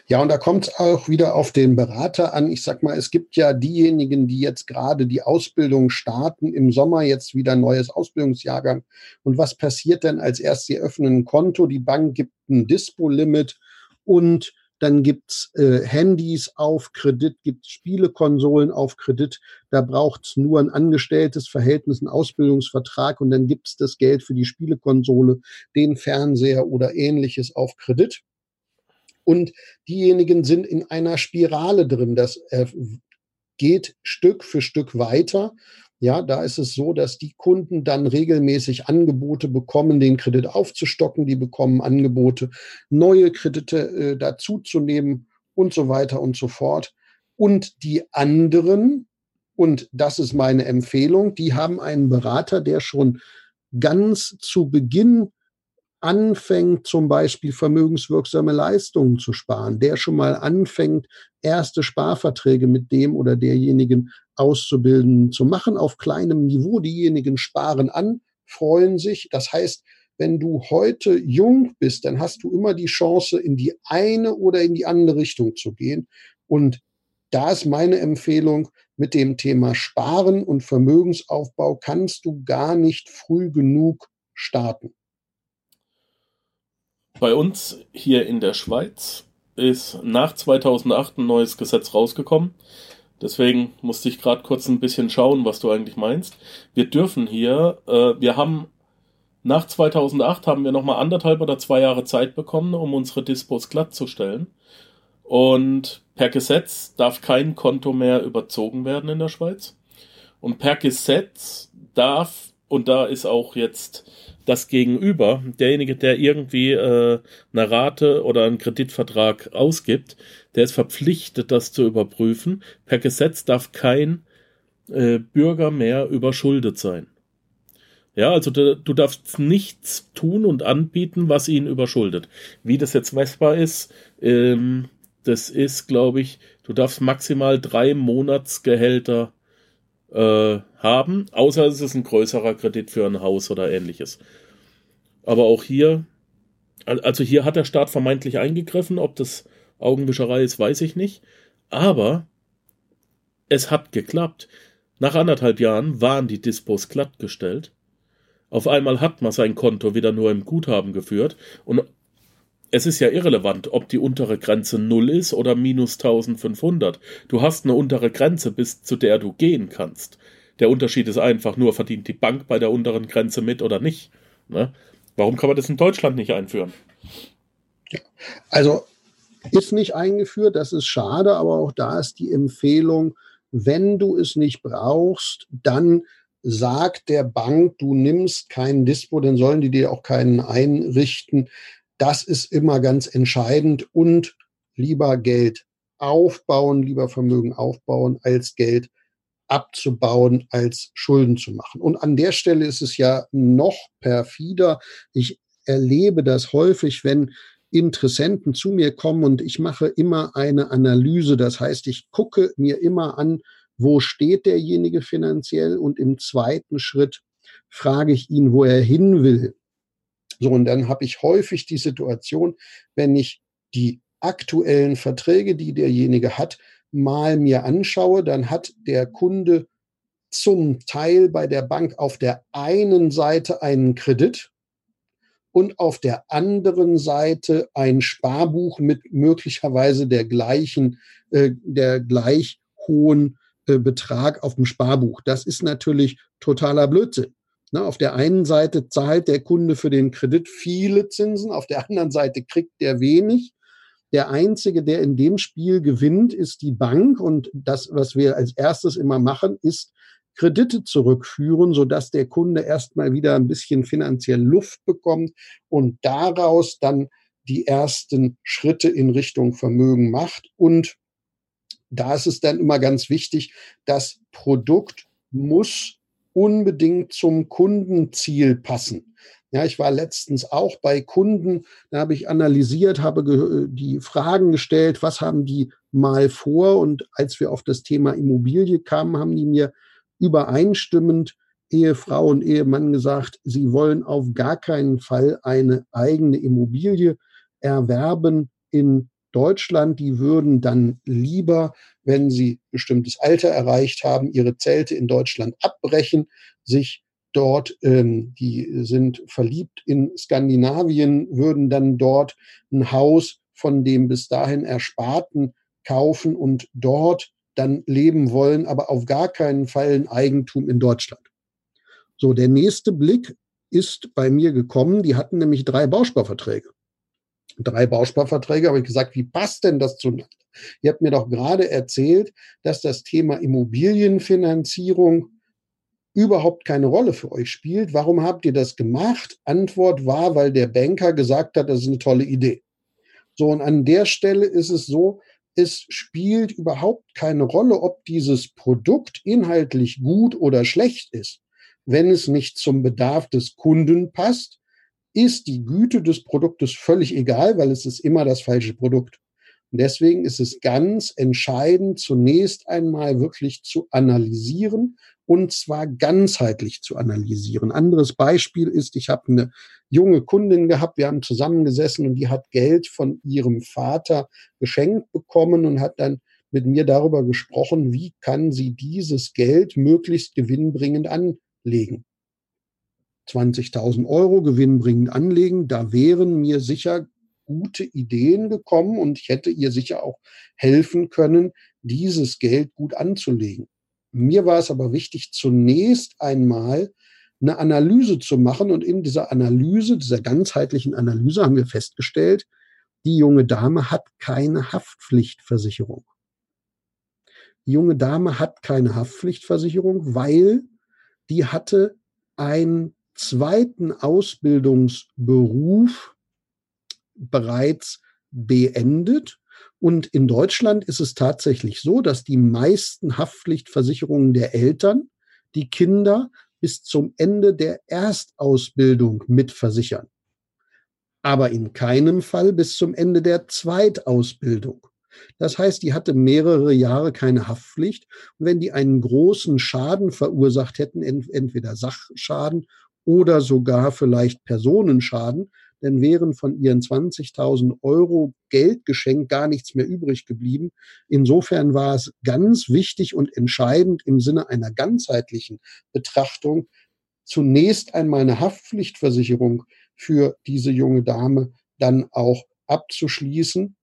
Ja, und da kommt es auch wieder auf den Berater an. Ich sag mal, es gibt ja diejenigen, die jetzt gerade die Ausbildung starten, im Sommer jetzt wieder ein neues Ausbildungsjahrgang. Und was passiert denn als erst sie öffnen ein Konto? Die Bank gibt ein Dispo-Limit und dann gibt's äh, Handys auf Kredit, gibt's Spielekonsolen auf Kredit. Da braucht's nur ein angestelltes Verhältnis, einen Ausbildungsvertrag und dann gibt's das Geld für die Spielekonsole, den Fernseher oder ähnliches auf Kredit und diejenigen sind in einer Spirale drin. Das äh, geht Stück für Stück weiter. Ja, da ist es so, dass die Kunden dann regelmäßig Angebote bekommen, den Kredit aufzustocken. Die bekommen Angebote, neue Kredite äh, dazuzunehmen und so weiter und so fort. Und die anderen, und das ist meine Empfehlung, die haben einen Berater, der schon ganz zu Beginn anfängt, zum Beispiel vermögenswirksame Leistungen zu sparen, der schon mal anfängt, erste Sparverträge mit dem oder derjenigen auszubilden, zu machen auf kleinem Niveau. Diejenigen sparen an, freuen sich. Das heißt, wenn du heute jung bist, dann hast du immer die Chance, in die eine oder in die andere Richtung zu gehen. Und da ist meine Empfehlung, mit dem Thema Sparen und Vermögensaufbau kannst du gar nicht früh genug starten. Bei uns hier in der Schweiz ist nach 2008 ein neues Gesetz rausgekommen. Deswegen musste ich gerade kurz ein bisschen schauen, was du eigentlich meinst. Wir dürfen hier, äh, wir haben nach 2008 haben wir nochmal anderthalb oder zwei Jahre Zeit bekommen, um unsere Dispos glatt zu stellen. Und per Gesetz darf kein Konto mehr überzogen werden in der Schweiz. Und per Gesetz darf, und da ist auch jetzt das Gegenüber, derjenige, der irgendwie äh, eine Rate oder einen Kreditvertrag ausgibt, der ist verpflichtet, das zu überprüfen. Per Gesetz darf kein äh, Bürger mehr überschuldet sein. Ja, also du, du, darfst nichts tun und anbieten, was ihn überschuldet. Wie das jetzt messbar ist, ähm, das ist, glaube ich, du darfst maximal drei Monatsgehälter äh, haben, außer es ist ein größerer Kredit für ein Haus oder ähnliches. Aber auch hier, also hier hat der Staat vermeintlich eingegriffen, ob das Augenwischerei ist, weiß ich nicht. Aber es hat geklappt. Nach anderthalb Jahren waren die Dispos glattgestellt. Auf einmal hat man sein Konto wieder nur im Guthaben geführt und es ist ja irrelevant, ob die untere Grenze 0 ist oder minus 1500. Du hast eine untere Grenze, bis zu der du gehen kannst. Der Unterschied ist einfach nur, verdient die Bank bei der unteren Grenze mit oder nicht. Ne? Warum kann man das in Deutschland nicht einführen? Ja. Also ist nicht eingeführt, das ist schade, aber auch da ist die Empfehlung, wenn du es nicht brauchst, dann sagt der Bank, du nimmst keinen Dispo, dann sollen die dir auch keinen einrichten. Das ist immer ganz entscheidend und lieber Geld aufbauen, lieber Vermögen aufbauen, als Geld abzubauen, als Schulden zu machen. Und an der Stelle ist es ja noch perfider. Ich erlebe das häufig, wenn Interessenten zu mir kommen und ich mache immer eine Analyse. Das heißt, ich gucke mir immer an, wo steht derjenige finanziell und im zweiten Schritt frage ich ihn, wo er hin will. So, und dann habe ich häufig die Situation, wenn ich die aktuellen Verträge, die derjenige hat, mal mir anschaue, dann hat der Kunde zum Teil bei der Bank auf der einen Seite einen Kredit und auf der anderen Seite ein Sparbuch mit möglicherweise der gleichen, äh, der gleich hohen äh, Betrag auf dem Sparbuch. Das ist natürlich totaler Blödsinn. Na, auf der einen Seite zahlt der Kunde für den Kredit viele Zinsen, auf der anderen Seite kriegt der wenig. Der einzige, der in dem Spiel gewinnt, ist die Bank. Und das, was wir als erstes immer machen, ist Kredite zurückführen, sodass der Kunde erstmal wieder ein bisschen finanziell Luft bekommt und daraus dann die ersten Schritte in Richtung Vermögen macht. Und da ist es dann immer ganz wichtig, das Produkt muss unbedingt zum Kundenziel passen. Ja, ich war letztens auch bei Kunden, da habe ich analysiert, habe die Fragen gestellt, was haben die mal vor? Und als wir auf das Thema Immobilie kamen, haben die mir übereinstimmend Ehefrau und Ehemann gesagt, sie wollen auf gar keinen Fall eine eigene Immobilie erwerben in Deutschland. Die würden dann lieber wenn sie bestimmtes Alter erreicht haben, ihre Zelte in Deutschland abbrechen, sich dort, ähm, die sind verliebt in Skandinavien, würden dann dort ein Haus von dem bis dahin Ersparten kaufen und dort dann leben wollen, aber auf gar keinen Fall ein Eigentum in Deutschland. So, der nächste Blick ist bei mir gekommen. Die hatten nämlich drei Bausparverträge. Drei Bausparverträge, habe ich gesagt, wie passt denn das zueinander? Ihr habt mir doch gerade erzählt, dass das Thema Immobilienfinanzierung überhaupt keine Rolle für euch spielt. Warum habt ihr das gemacht? Antwort war, weil der Banker gesagt hat, das ist eine tolle Idee. So, und an der Stelle ist es so, es spielt überhaupt keine Rolle, ob dieses Produkt inhaltlich gut oder schlecht ist. Wenn es nicht zum Bedarf des Kunden passt, ist die Güte des Produktes völlig egal, weil es ist immer das falsche Produkt. Und deswegen ist es ganz entscheidend, zunächst einmal wirklich zu analysieren und zwar ganzheitlich zu analysieren. Anderes Beispiel ist, ich habe eine junge Kundin gehabt, wir haben zusammengesessen und die hat Geld von ihrem Vater geschenkt bekommen und hat dann mit mir darüber gesprochen, wie kann sie dieses Geld möglichst gewinnbringend anlegen. 20.000 Euro gewinnbringend anlegen, da wären mir sicher gute Ideen gekommen und ich hätte ihr sicher auch helfen können, dieses Geld gut anzulegen. Mir war es aber wichtig, zunächst einmal eine Analyse zu machen und in dieser Analyse, dieser ganzheitlichen Analyse haben wir festgestellt, die junge Dame hat keine Haftpflichtversicherung. Die junge Dame hat keine Haftpflichtversicherung, weil die hatte einen zweiten Ausbildungsberuf bereits beendet. Und in Deutschland ist es tatsächlich so, dass die meisten Haftpflichtversicherungen der Eltern die Kinder bis zum Ende der Erstausbildung mitversichern. Aber in keinem Fall bis zum Ende der Zweitausbildung. Das heißt, die hatte mehrere Jahre keine Haftpflicht. Und wenn die einen großen Schaden verursacht hätten, entweder Sachschaden oder sogar vielleicht Personenschaden, dann wären von ihren 20.000 Euro Geldgeschenk gar nichts mehr übrig geblieben. Insofern war es ganz wichtig und entscheidend im Sinne einer ganzheitlichen Betrachtung, zunächst einmal eine Haftpflichtversicherung für diese junge Dame dann auch abzuschließen.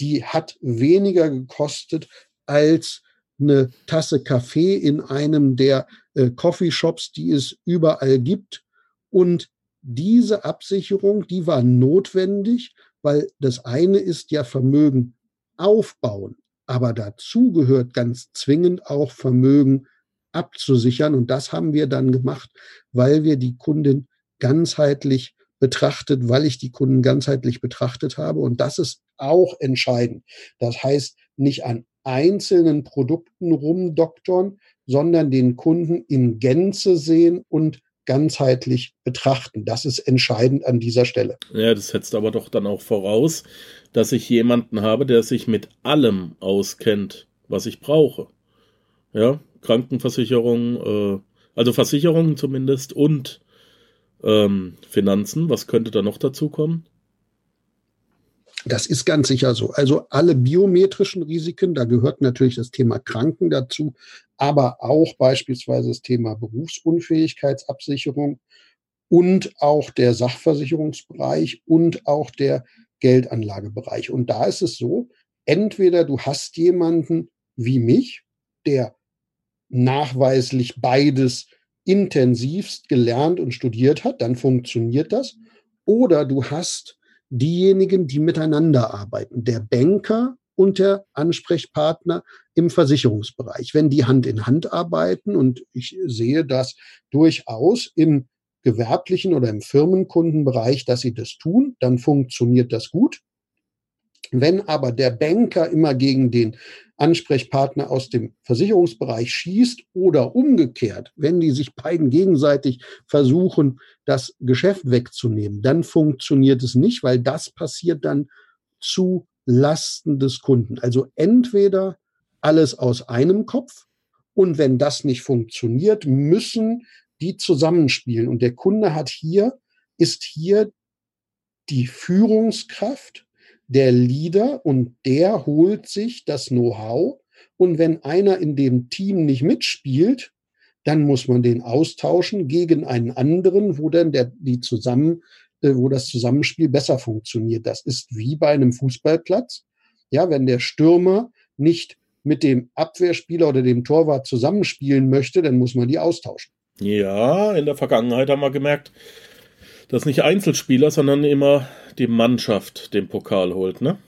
Die hat weniger gekostet als eine Tasse Kaffee in einem der äh, Coffeeshops, die es überall gibt. Und diese Absicherung, die war notwendig, weil das eine ist ja Vermögen aufbauen, aber dazu gehört ganz zwingend auch Vermögen abzusichern. Und das haben wir dann gemacht, weil wir die Kundin ganzheitlich betrachtet, weil ich die Kunden ganzheitlich betrachtet habe. Und das ist auch entscheidend. Das heißt, nicht an einzelnen Produkten rumdoktern, sondern den Kunden in Gänze sehen und ganzheitlich betrachten. Das ist entscheidend an dieser Stelle. Ja, das setzt aber doch dann auch voraus, dass ich jemanden habe, der sich mit allem auskennt, was ich brauche. Ja, Krankenversicherung, äh, also Versicherungen zumindest und ähm, Finanzen. Was könnte da noch dazu kommen? Das ist ganz sicher so. Also alle biometrischen Risiken, da gehört natürlich das Thema Kranken dazu, aber auch beispielsweise das Thema Berufsunfähigkeitsabsicherung und auch der Sachversicherungsbereich und auch der Geldanlagebereich. Und da ist es so, entweder du hast jemanden wie mich, der nachweislich beides intensivst gelernt und studiert hat, dann funktioniert das. Oder du hast diejenigen, die miteinander arbeiten, der Banker und der Ansprechpartner im Versicherungsbereich. Wenn die Hand in Hand arbeiten, und ich sehe das durchaus im gewerblichen oder im Firmenkundenbereich, dass sie das tun, dann funktioniert das gut. Wenn aber der Banker immer gegen den Ansprechpartner aus dem Versicherungsbereich schießt oder umgekehrt, wenn die sich beiden gegenseitig versuchen, das Geschäft wegzunehmen, dann funktioniert es nicht, weil das passiert dann zu Lasten des Kunden. Also entweder alles aus einem Kopf und wenn das nicht funktioniert, müssen die zusammenspielen. Und der Kunde hat hier, ist hier die Führungskraft, der Leader und der holt sich das Know-how. Und wenn einer in dem Team nicht mitspielt, dann muss man den austauschen gegen einen anderen, wo dann der, die zusammen, äh, wo das Zusammenspiel besser funktioniert. Das ist wie bei einem Fußballplatz. Ja, wenn der Stürmer nicht mit dem Abwehrspieler oder dem Torwart zusammenspielen möchte, dann muss man die austauschen. Ja, in der Vergangenheit haben wir gemerkt, dass nicht Einzelspieler, sondern immer die Mannschaft den Pokal holt, ne?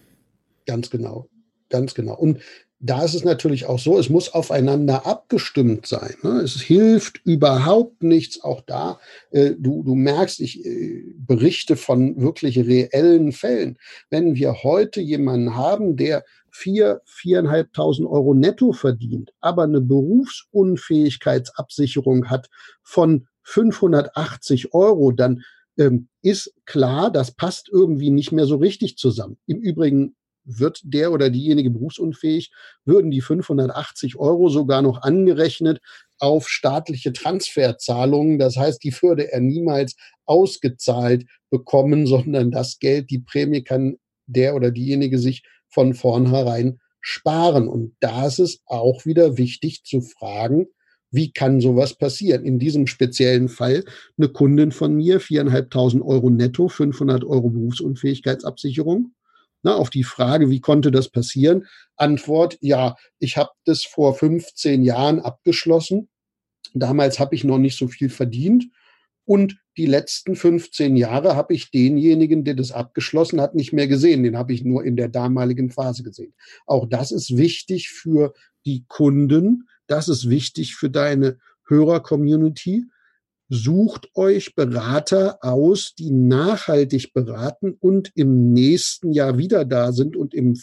Ganz genau. Ganz genau. Und da ist es natürlich auch so, es muss aufeinander abgestimmt sein. Ne? Es hilft überhaupt nichts, auch da. Äh, du, du merkst, ich äh, berichte von wirklich reellen Fällen. Wenn wir heute jemanden haben, der vier, viereinhalbtausend Euro netto verdient, aber eine Berufsunfähigkeitsabsicherung hat von 580 Euro, dann ähm, ist klar, das passt irgendwie nicht mehr so richtig zusammen. Im Übrigen wird der oder diejenige berufsunfähig, würden die 580 Euro sogar noch angerechnet auf staatliche Transferzahlungen. Das heißt, die würde er niemals ausgezahlt bekommen, sondern das Geld, die Prämie kann der oder diejenige sich von vornherein sparen. Und da ist es auch wieder wichtig zu fragen, wie kann sowas passieren? In diesem speziellen Fall eine Kundin von mir, viereinhalbtausend Euro netto, 500 Euro Berufsunfähigkeitsabsicherung. Na, auf die Frage, wie konnte das passieren? Antwort, ja, ich habe das vor 15 Jahren abgeschlossen. Damals habe ich noch nicht so viel verdient. Und die letzten 15 Jahre habe ich denjenigen, der das abgeschlossen hat, nicht mehr gesehen. Den habe ich nur in der damaligen Phase gesehen. Auch das ist wichtig für die Kunden. Das ist wichtig für deine Hörer-Community. Sucht euch Berater aus, die nachhaltig beraten und im nächsten Jahr wieder da sind und im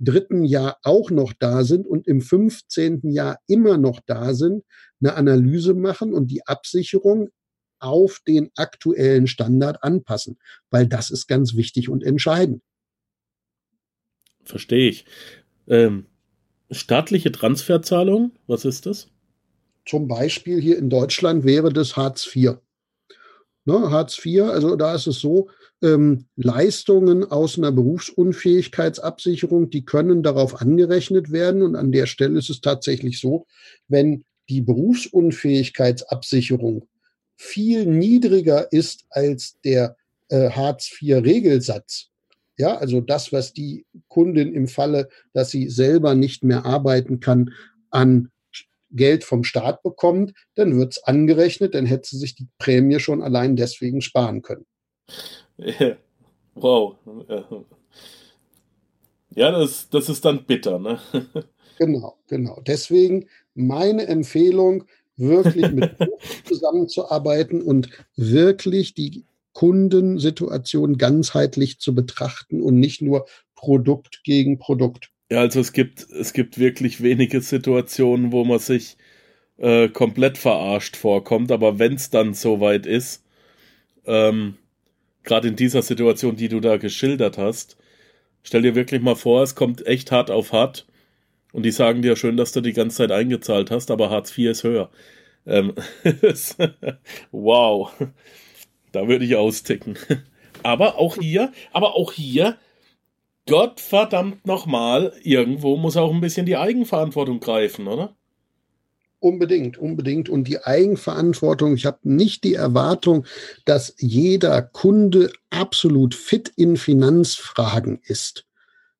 dritten Jahr auch noch da sind und im 15. Jahr immer noch da sind, eine Analyse machen und die Absicherung auf den aktuellen Standard anpassen, weil das ist ganz wichtig und entscheidend. Verstehe ich. Ähm, staatliche Transferzahlung, was ist das? Zum Beispiel hier in Deutschland wäre das Hartz IV. Ne, Hartz IV, also da ist es so, ähm, Leistungen aus einer Berufsunfähigkeitsabsicherung, die können darauf angerechnet werden. Und an der Stelle ist es tatsächlich so, wenn die Berufsunfähigkeitsabsicherung viel niedriger ist als der äh, Hartz-IV-Regelsatz. Ja, also das, was die Kundin im Falle, dass sie selber nicht mehr arbeiten kann, an Geld vom Staat bekommt, dann wird es angerechnet, dann hätte sie sich die Prämie schon allein deswegen sparen können. Wow. Ja, das, das ist dann bitter, ne? Genau, genau. Deswegen meine Empfehlung, wirklich mit zusammenzuarbeiten und wirklich die Kundensituation ganzheitlich zu betrachten und nicht nur Produkt gegen Produkt. Ja, also es gibt, es gibt wirklich wenige Situationen, wo man sich äh, komplett verarscht vorkommt, aber wenn es dann soweit ist, ähm, gerade in dieser Situation, die du da geschildert hast, stell dir wirklich mal vor, es kommt echt hart auf hart und die sagen dir schön, dass du die ganze Zeit eingezahlt hast, aber Hartz IV ist höher. Ähm, wow. Da würde ich austicken. Aber auch hier, aber auch hier, Gott verdammt nochmal, irgendwo muss auch ein bisschen die Eigenverantwortung greifen, oder? Unbedingt, unbedingt. Und die Eigenverantwortung, ich habe nicht die Erwartung, dass jeder Kunde absolut fit in Finanzfragen ist.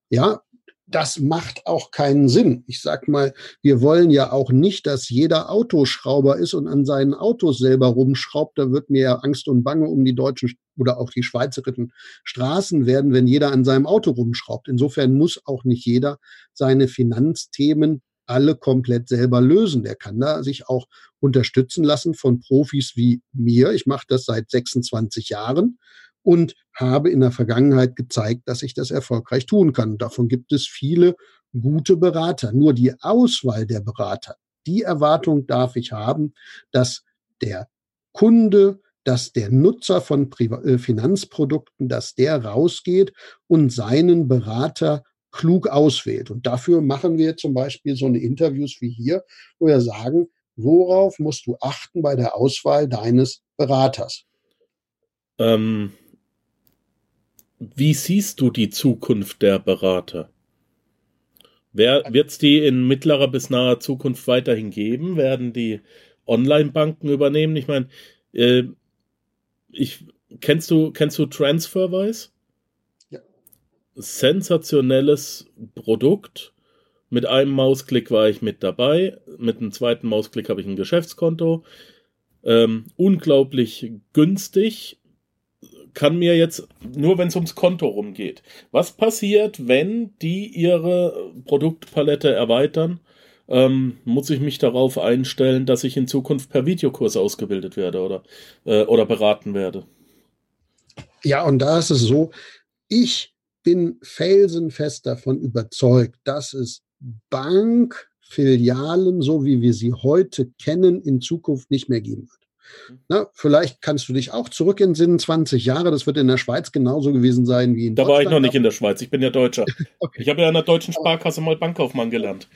Ja, das macht auch keinen Sinn. Ich sag mal, wir wollen ja auch nicht, dass jeder Autoschrauber ist und an seinen Autos selber rumschraubt. Da wird mir ja Angst und Bange um die deutschen oder auch die schweizerischen Straßen werden, wenn jeder an seinem Auto rumschraubt. Insofern muss auch nicht jeder seine Finanzthemen alle komplett selber lösen. Der kann da sich auch unterstützen lassen von Profis wie mir. Ich mache das seit 26 Jahren und habe in der Vergangenheit gezeigt, dass ich das erfolgreich tun kann. Davon gibt es viele gute Berater. Nur die Auswahl der Berater, die Erwartung darf ich haben, dass der Kunde, dass der Nutzer von äh, Finanzprodukten, dass der rausgeht und seinen Berater klug auswählt. Und dafür machen wir zum Beispiel so eine Interviews wie hier, wo wir sagen, worauf musst du achten bei der Auswahl deines Beraters? Ähm, wie siehst du die Zukunft der Berater? Wird es die in mittlerer bis naher Zukunft weiterhin geben? Werden die Online-Banken übernehmen? Ich meine, äh, ich, kennst du, kennst du TransferWise? Ja. Sensationelles Produkt. Mit einem Mausklick war ich mit dabei. Mit einem zweiten Mausklick habe ich ein Geschäftskonto. Ähm, unglaublich günstig kann mir jetzt, nur wenn es ums Konto rumgeht, was passiert, wenn die ihre Produktpalette erweitern? Ähm, muss ich mich darauf einstellen, dass ich in Zukunft per Videokurs ausgebildet werde oder, äh, oder beraten werde? Ja, und da ist es so, ich bin felsenfest davon überzeugt, dass es Bankfilialen, so wie wir sie heute kennen, in Zukunft nicht mehr geben wird. Mhm. Na, vielleicht kannst du dich auch zurück in Sinn 20 Jahre. Das wird in der Schweiz genauso gewesen sein wie in Deutschland. Da war ich noch nicht in der Schweiz. Ich bin ja Deutscher. okay. Ich habe ja an der deutschen Sparkasse mal Bankkaufmann gelernt.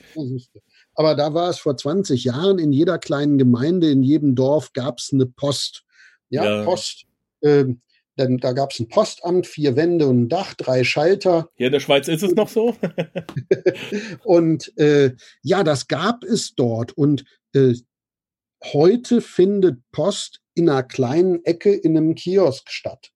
Aber da war es vor 20 Jahren. In jeder kleinen Gemeinde, in jedem Dorf gab es eine Post. Ja, ja. Post. Ähm, denn da gab es ein Postamt, vier Wände und ein Dach, drei Schalter. Hier in der Schweiz ist es noch so. und äh, ja, das gab es dort. Und äh, heute findet Post in einer kleinen Ecke in einem Kiosk statt.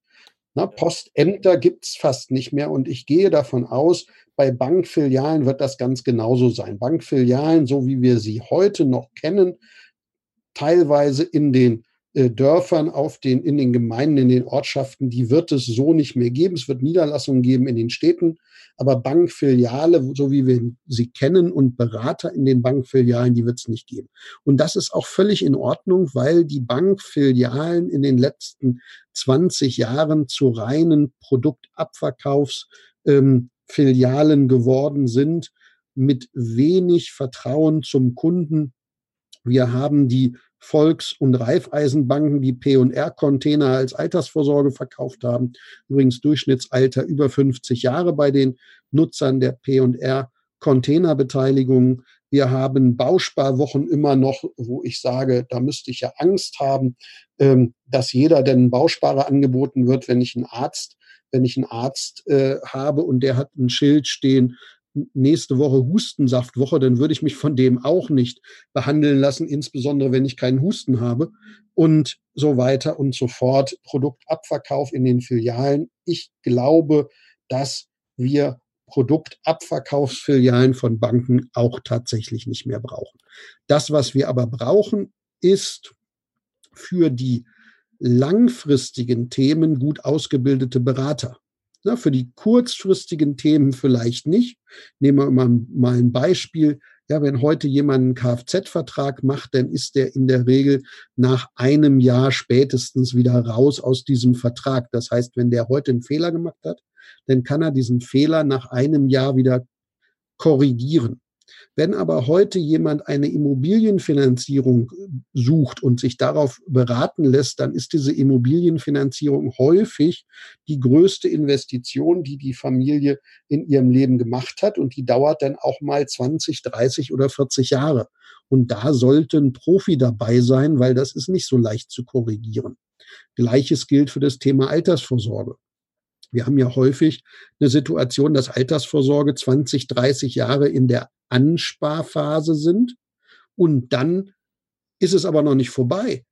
Na, Postämter gibt es fast nicht mehr und ich gehe davon aus, bei Bankfilialen wird das ganz genauso sein. Bankfilialen, so wie wir sie heute noch kennen, teilweise in den Dörfern, auf den, in den Gemeinden, in den Ortschaften, die wird es so nicht mehr geben. Es wird Niederlassungen geben in den Städten, aber Bankfiliale, so wie wir sie kennen, und Berater in den Bankfilialen, die wird es nicht geben. Und das ist auch völlig in Ordnung, weil die Bankfilialen in den letzten 20 Jahren zu reinen Produktabverkaufsfilialen ähm, geworden sind, mit wenig Vertrauen zum Kunden. Wir haben die Volks- und Raiffeisenbanken, die P&R-Container als Altersvorsorge verkauft haben. Übrigens Durchschnittsalter über 50 Jahre bei den Nutzern der P&R-Containerbeteiligung. Wir haben Bausparwochen immer noch, wo ich sage, da müsste ich ja Angst haben, ähm, dass jeder denn Bausparer angeboten wird, wenn ich einen Arzt, wenn ich einen Arzt äh, habe und der hat ein Schild stehen, nächste Woche Hustensaftwoche, dann würde ich mich von dem auch nicht behandeln lassen, insbesondere wenn ich keinen Husten habe und so weiter und so fort. Produktabverkauf in den Filialen. Ich glaube, dass wir Produktabverkaufsfilialen von Banken auch tatsächlich nicht mehr brauchen. Das, was wir aber brauchen, ist für die langfristigen Themen gut ausgebildete Berater. Na, für die kurzfristigen Themen vielleicht nicht. Nehmen wir mal, mal ein Beispiel. Ja, wenn heute jemand einen Kfz-Vertrag macht, dann ist der in der Regel nach einem Jahr spätestens wieder raus aus diesem Vertrag. Das heißt, wenn der heute einen Fehler gemacht hat, dann kann er diesen Fehler nach einem Jahr wieder korrigieren. Wenn aber heute jemand eine Immobilienfinanzierung sucht und sich darauf beraten lässt, dann ist diese Immobilienfinanzierung häufig die größte Investition, die die Familie in ihrem Leben gemacht hat und die dauert dann auch mal 20, 30 oder 40 Jahre. Und da sollte ein Profi dabei sein, weil das ist nicht so leicht zu korrigieren. Gleiches gilt für das Thema Altersvorsorge. Wir haben ja häufig eine Situation, dass Altersvorsorge 20, 30 Jahre in der Ansparphase sind und dann ist es aber noch nicht vorbei.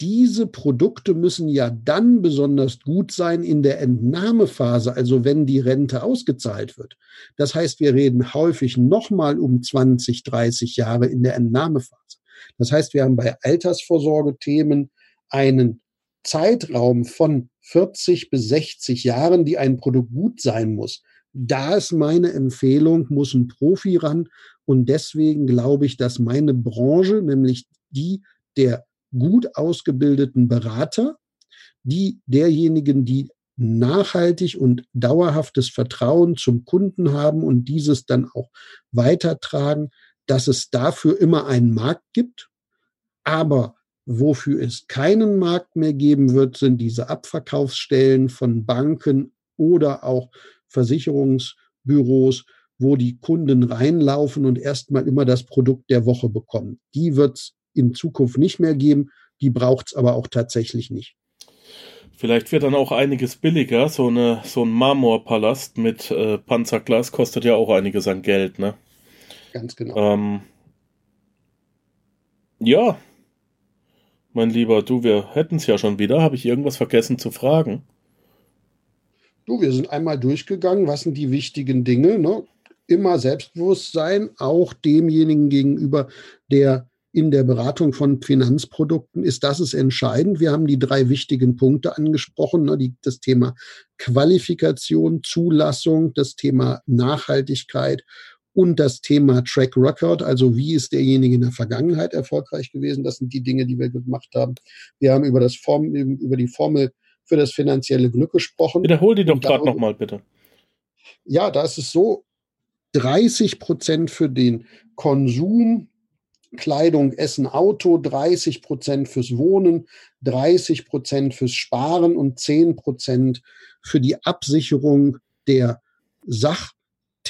Diese Produkte müssen ja dann besonders gut sein in der Entnahmephase, also wenn die Rente ausgezahlt wird. Das heißt, wir reden häufig nochmal um 20, 30 Jahre in der Entnahmephase. Das heißt, wir haben bei Altersvorsorgethemen einen Zeitraum von 40 bis 60 Jahren, die ein Produkt gut sein muss. Da ist meine Empfehlung, muss ein Profi ran. Und deswegen glaube ich, dass meine Branche, nämlich die der gut ausgebildeten Berater, die derjenigen, die nachhaltig und dauerhaftes Vertrauen zum Kunden haben und dieses dann auch weitertragen, dass es dafür immer einen Markt gibt. Aber wofür es keinen Markt mehr geben wird, sind diese Abverkaufsstellen von Banken oder auch Versicherungsbüros, wo die Kunden reinlaufen und erstmal immer das Produkt der Woche bekommen. Die wird es in Zukunft nicht mehr geben, die braucht es aber auch tatsächlich nicht. Vielleicht wird dann auch einiges billiger. So, eine, so ein Marmorpalast mit äh, Panzerglas kostet ja auch einiges an Geld, ne? Ganz genau. Ähm, ja, mein Lieber, du, wir hätten es ja schon wieder. Habe ich irgendwas vergessen zu fragen? Du, wir sind einmal durchgegangen, was sind die wichtigen Dinge. Ne? Immer Selbstbewusstsein, auch demjenigen gegenüber, der in der Beratung von Finanzprodukten ist, das ist entscheidend. Wir haben die drei wichtigen Punkte angesprochen, ne? die, das Thema Qualifikation, Zulassung, das Thema Nachhaltigkeit und das Thema Track Record, also wie ist derjenige in der Vergangenheit erfolgreich gewesen. Das sind die Dinge, die wir gemacht haben. Wir haben über, das Form, über die Formel für das finanzielle Glück gesprochen. Wiederhol die doch gerade nochmal, bitte. Ja, da ist es so, 30 Prozent für den Konsum Kleidung, Essen, Auto, 30 Prozent fürs Wohnen, 30 Prozent fürs Sparen und 10 Prozent für die Absicherung der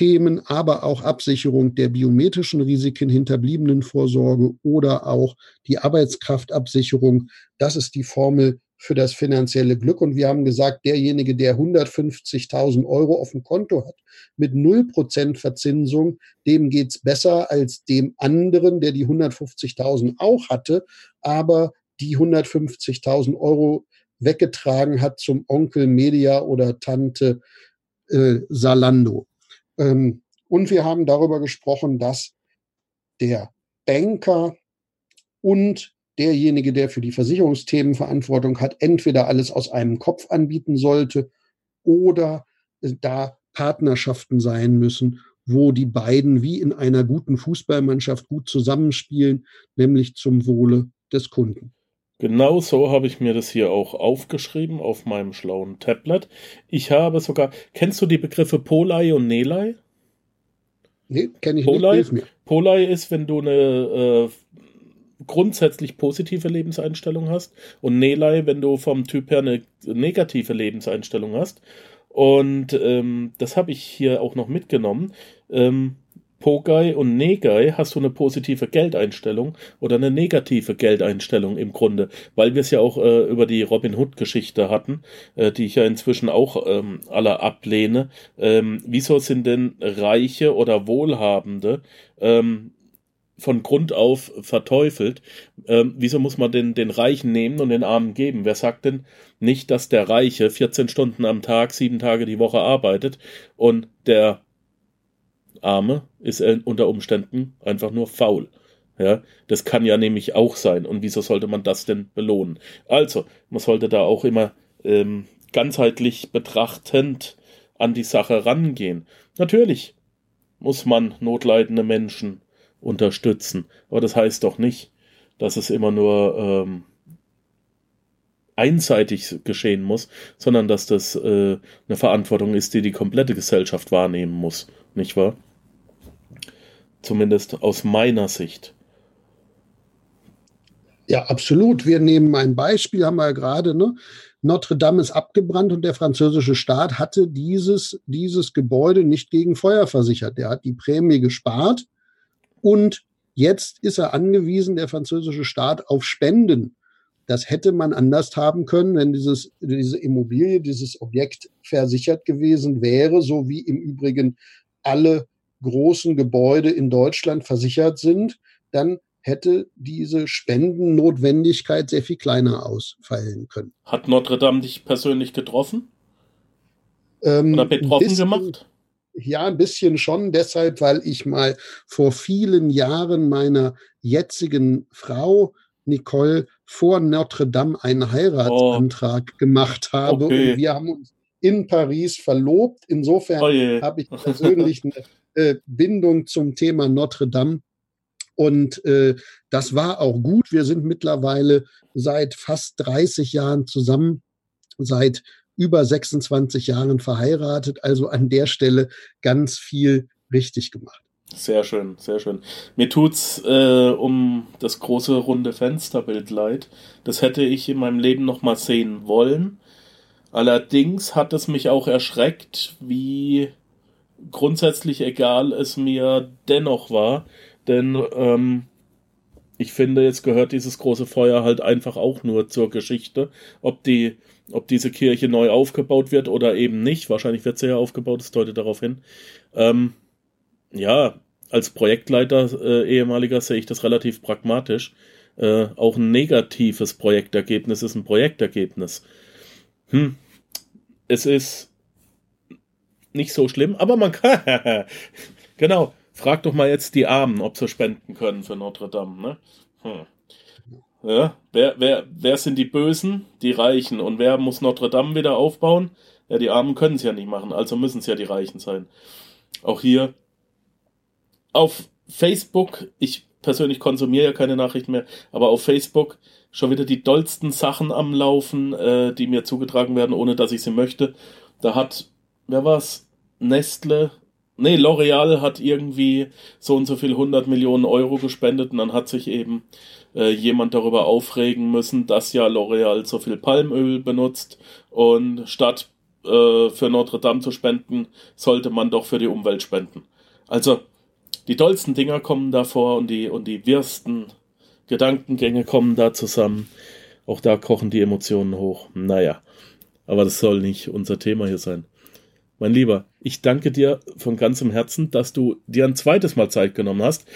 Sachthemen, aber auch Absicherung der biometrischen Risiken, Hinterbliebenenvorsorge oder auch die Arbeitskraftabsicherung. Das ist die Formel für das finanzielle Glück. Und wir haben gesagt, derjenige, der 150.000 Euro auf dem Konto hat, mit 0% Verzinsung, dem geht's besser als dem anderen, der die 150.000 auch hatte, aber die 150.000 Euro weggetragen hat zum Onkel Media oder Tante äh, Salando. Ähm, und wir haben darüber gesprochen, dass der Banker und derjenige, der für die Versicherungsthemen Verantwortung hat, entweder alles aus einem Kopf anbieten sollte oder da Partnerschaften sein müssen, wo die beiden wie in einer guten Fußballmannschaft gut zusammenspielen, nämlich zum Wohle des Kunden. Genau so habe ich mir das hier auch aufgeschrieben auf meinem schlauen Tablet. Ich habe sogar, kennst du die Begriffe Polei und Nelei? Nee, kenne ich Polei, nicht. Polei ist, wenn du eine äh, grundsätzlich positive Lebenseinstellung hast und Nelei, wenn du vom Typ her eine negative Lebenseinstellung hast. Und ähm, das habe ich hier auch noch mitgenommen. Ähm, Pogai und Negai hast du eine positive Geldeinstellung oder eine negative Geldeinstellung im Grunde, weil wir es ja auch äh, über die Robin Hood Geschichte hatten, äh, die ich ja inzwischen auch ähm, alle ablehne. Ähm, wieso sind denn Reiche oder Wohlhabende ähm, von Grund auf verteufelt. Ähm, wieso muss man den, den Reichen nehmen und den Armen geben? Wer sagt denn nicht, dass der Reiche 14 Stunden am Tag, sieben Tage die Woche arbeitet und der Arme ist unter Umständen einfach nur faul? Ja, das kann ja nämlich auch sein. Und wieso sollte man das denn belohnen? Also, man sollte da auch immer ähm, ganzheitlich betrachtend an die Sache rangehen. Natürlich muss man notleidende Menschen unterstützen. Aber das heißt doch nicht, dass es immer nur ähm, einseitig geschehen muss, sondern dass das äh, eine Verantwortung ist, die die komplette Gesellschaft wahrnehmen muss, nicht wahr? Zumindest aus meiner Sicht. Ja, absolut. Wir nehmen ein Beispiel, haben wir ja gerade, ne? Notre Dame ist abgebrannt und der französische Staat hatte dieses, dieses Gebäude nicht gegen Feuer versichert. Der hat die Prämie gespart und jetzt ist er angewiesen, der französische Staat, auf Spenden. Das hätte man anders haben können, wenn dieses, diese Immobilie, dieses Objekt versichert gewesen wäre, so wie im Übrigen alle großen Gebäude in Deutschland versichert sind, dann hätte diese Spendennotwendigkeit sehr viel kleiner ausfallen können. Hat Notre Dame dich persönlich getroffen? Ähm, Oder betroffen gemacht? Ja, ein bisschen schon, deshalb, weil ich mal vor vielen Jahren meiner jetzigen Frau Nicole vor Notre Dame einen Heiratsantrag oh. gemacht habe okay. und wir haben uns in Paris verlobt. Insofern oh habe ich persönlich eine äh, Bindung zum Thema Notre Dame. Und äh, das war auch gut. Wir sind mittlerweile seit fast 30 Jahren zusammen, seit über 26 Jahren verheiratet, also an der Stelle ganz viel richtig gemacht. Sehr schön, sehr schön. Mir tut's äh, um das große runde Fensterbild leid. Das hätte ich in meinem Leben noch mal sehen wollen. Allerdings hat es mich auch erschreckt, wie grundsätzlich egal es mir dennoch war, denn ähm, ich finde, jetzt gehört dieses große Feuer halt einfach auch nur zur Geschichte. Ob die ob diese Kirche neu aufgebaut wird oder eben nicht. Wahrscheinlich wird sie ja aufgebaut, das deutet darauf hin. Ähm, ja, als Projektleiter äh, ehemaliger sehe ich das relativ pragmatisch. Äh, auch ein negatives Projektergebnis ist ein Projektergebnis. Hm. Es ist nicht so schlimm, aber man kann. genau. Frag doch mal jetzt die Armen, ob sie spenden können für Notre Dame. Ne? Hm. Ja, wer, wer, wer sind die Bösen? Die Reichen. Und wer muss Notre Dame wieder aufbauen? Ja, die Armen können es ja nicht machen, also müssen es ja die Reichen sein. Auch hier auf Facebook, ich persönlich konsumiere ja keine Nachrichten mehr, aber auf Facebook schon wieder die dollsten Sachen am Laufen, äh, die mir zugetragen werden, ohne dass ich sie möchte. Da hat, wer war's? Nestle Nee, L'Oreal hat irgendwie so und so viel 100 Millionen Euro gespendet und dann hat sich eben äh, jemand darüber aufregen müssen, dass ja L'Oreal so viel Palmöl benutzt und statt äh, für Notre Dame zu spenden, sollte man doch für die Umwelt spenden. Also, die tollsten Dinger kommen da vor und die, und die wirsten Gedankengänge kommen da zusammen. Auch da kochen die Emotionen hoch. Naja, aber das soll nicht unser Thema hier sein. Mein Lieber, ich danke dir von ganzem Herzen, dass du dir ein zweites Mal Zeit genommen hast.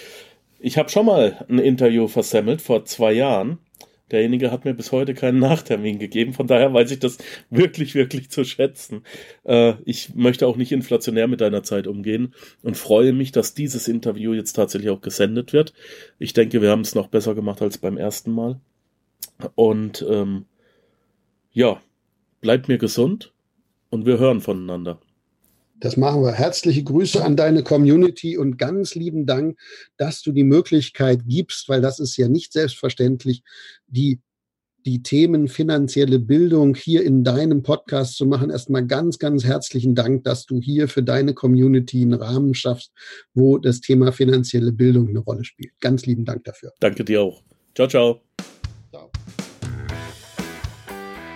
Ich habe schon mal ein Interview versemmelt vor zwei Jahren. Derjenige hat mir bis heute keinen Nachtermin gegeben, von daher weiß ich das wirklich, wirklich zu schätzen. Äh, ich möchte auch nicht inflationär mit deiner Zeit umgehen und freue mich, dass dieses Interview jetzt tatsächlich auch gesendet wird. Ich denke, wir haben es noch besser gemacht als beim ersten Mal. Und ähm, ja, bleib mir gesund und wir hören voneinander. Das machen wir. Herzliche Grüße an deine Community und ganz lieben Dank, dass du die Möglichkeit gibst, weil das ist ja nicht selbstverständlich, die, die Themen finanzielle Bildung hier in deinem Podcast zu machen. Erstmal ganz, ganz herzlichen Dank, dass du hier für deine Community einen Rahmen schaffst, wo das Thema finanzielle Bildung eine Rolle spielt. Ganz lieben Dank dafür. Danke dir auch. Ciao, ciao.